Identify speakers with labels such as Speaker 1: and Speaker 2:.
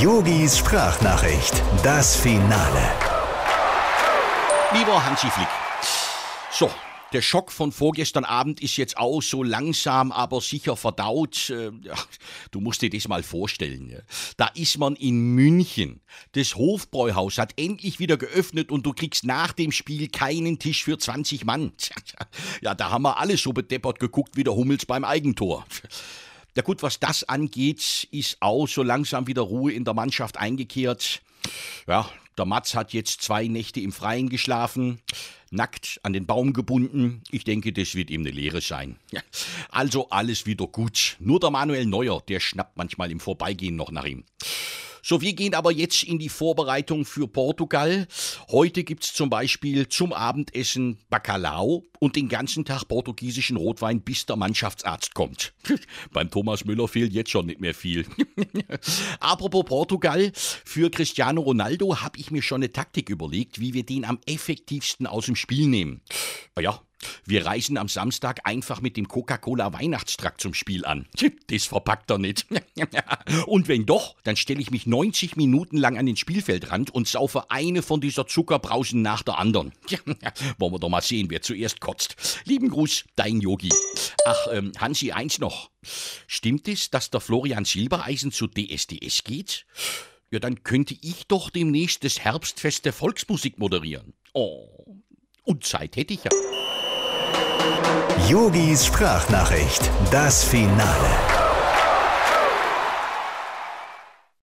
Speaker 1: Yogis Sprachnachricht, das Finale.
Speaker 2: Lieber Hansi Flick. So, der Schock von vorgestern Abend ist jetzt auch so langsam, aber sicher verdaut. Äh, Du musst dir das mal vorstellen. Da ist man in München. Das Hofbräuhaus hat endlich wieder geöffnet und du kriegst nach dem Spiel keinen Tisch für 20 Mann. Ja, da haben wir alle so bedeppert geguckt wie der Hummels beim Eigentor. Ja gut, was das angeht, ist auch so langsam wieder Ruhe in der Mannschaft eingekehrt. Ja, der Mats hat jetzt zwei Nächte im Freien geschlafen, nackt an den Baum gebunden. Ich denke, das wird ihm eine Lehre sein. Ja, Also alles wieder gut. Nur der Manuel Neuer, der schnappt manchmal im Vorbeigehen noch nach ihm. So, wir gehen aber jetzt in die Vorbereitung für Portugal. Heute gibt's zum Beispiel zum Abendessen Bacalhau und den ganzen Tag portugiesischen Rotwein, bis der Mannschaftsarzt kommt. Beim Thomas Müller fehlt jetzt schon nicht mehr viel. Apropos Portugal, für Cristiano Ronaldo habe ich mir schon eine Taktik überlegt, wie wir den am effektivsten aus dem Spiel nehmen. Ja, wir reisen am Samstag einfach mit dem Coca-Cola Weihnachtstrakt zum Spiel an. Das verpackt er nicht. Und wenn doch, dann stelle ich mich 90 Minuten lang an den Spielfeldrand und saufe eine von dieser Zuckerbrausen nach der anderen. Wollen wir doch mal sehen, wer zuerst kotzt. Lieben Gruß, dein Yogi. Ach, ähm, Hansi, eins noch. Stimmt es, dass der Florian Silbereisen zu DSDS geht? Ja, dann könnte ich doch demnächst das Herbstfest der Volksmusik moderieren. Oh, und Zeit hätte ich ja.
Speaker 1: Yogis Sprachnachricht, das Finale.